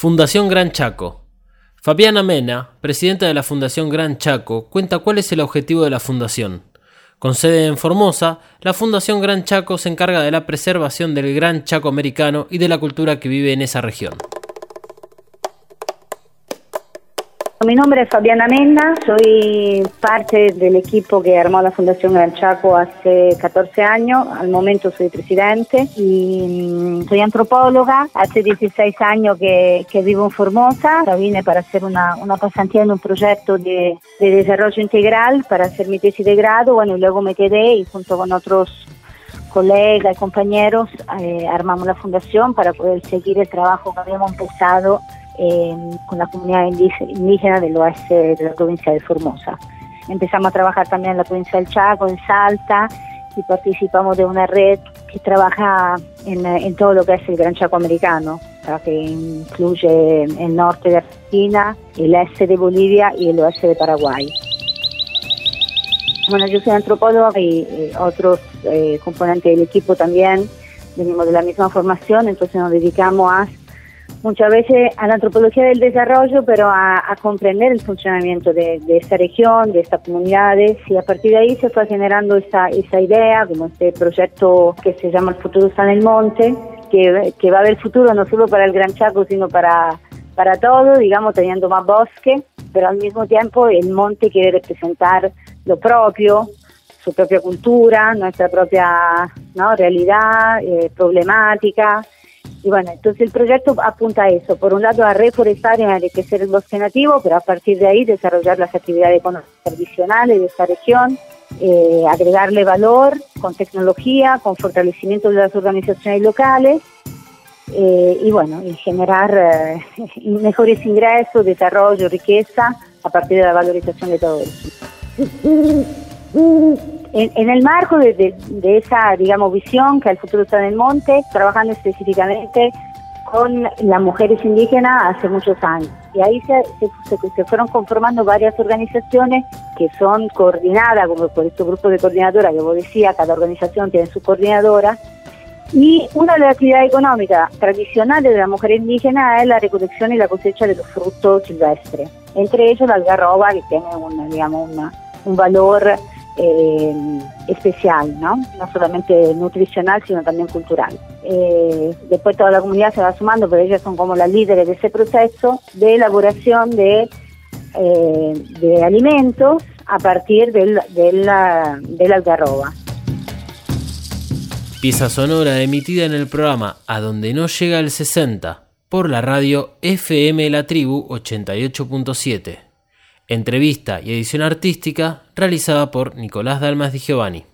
Fundación Gran Chaco. Fabiana Mena, presidenta de la Fundación Gran Chaco, cuenta cuál es el objetivo de la fundación. Con sede en Formosa, la Fundación Gran Chaco se encarga de la preservación del Gran Chaco americano y de la cultura que vive en esa región. Mi nombre es Fabiana Mena, soy parte del equipo que armó la Fundación Gran Chaco hace 14 años, al momento soy presidente y mm, soy antropóloga, hace 16 años que, vivo en Formosa, vine para hacer una, pasantía en un proyecto de, desarrollo integral para hacer mi tesis de grado, bueno, y luego me quedé y junto con otros colegas y compañeros eh, armamos la fundación para poder seguir el trabajo que habíamos empezado con la comunidad indígena del oeste de la provincia de Formosa. Empezamos a trabajar también en la provincia del Chaco, en Salta, y participamos de una red que trabaja en, todo lo que es el Gran Chaco americano, que incluye el norte de Argentina, el este de Bolivia y el oeste de Paraguay. Bueno, yo soy antropóloga y, otros eh, componentes del equipo también venimos de la misma formación, entonces nos dedicamos a muchas veces a la antropología del desarrollo, pero a, comprender el funcionamiento de, esta región, de estas comunidades, y a partir de ahí se fue generando esa, esa idea, como este proyecto que se llama El futuro está en el monte, que, que va a haber futuro no solo para el Gran Chaco, sino para, para todo, digamos, teniendo más bosque, pero al mismo tiempo el monte quiere representar lo propio, su propia cultura, nuestra propia realidad, eh, problemática, y bueno, entonces el proyecto apunta a eso, por un lado a reforestar y enriquecer el bosque nativo, pero a partir de ahí desarrollar las actividades tradicionales de esta región, eh, agregarle valor con tecnología, con fortalecimiento de las organizaciones locales eh, y bueno, generar eh, mejores ingresos, desarrollo, riqueza a partir de la valorización de todo eso. En, el marco de, esa, digamos, visión que el futuro está en el monte, trabajando específicamente con las mujeres indígenas hace muchos años. Y ahí se, se, fueron conformando varias organizaciones que son coordinadas, como por estos grupos de coordinadora que vos decías, cada organización tiene su coordinadora. Y una de las actividades económicas tradicionales de las mujeres indígenas es la recolección y la cosecha de los frutos silvestres. Entre ellos la algarroba, que tiene una, digamos, un valor eh, especial, ¿no? No solamente nutricional, sino también cultural. Eh, después toda la comunidad se va sumando, pero ellas son como las líderes de ese proceso de elaboración de, eh, de alimentos a partir del, del, algarroba. Pieza sonora emitida en el programa A donde no llega el 60 por la radio FM La Tribu 88.7. Entrevista y edición artística realizada por Nicolás Dalmas Di Giovanni.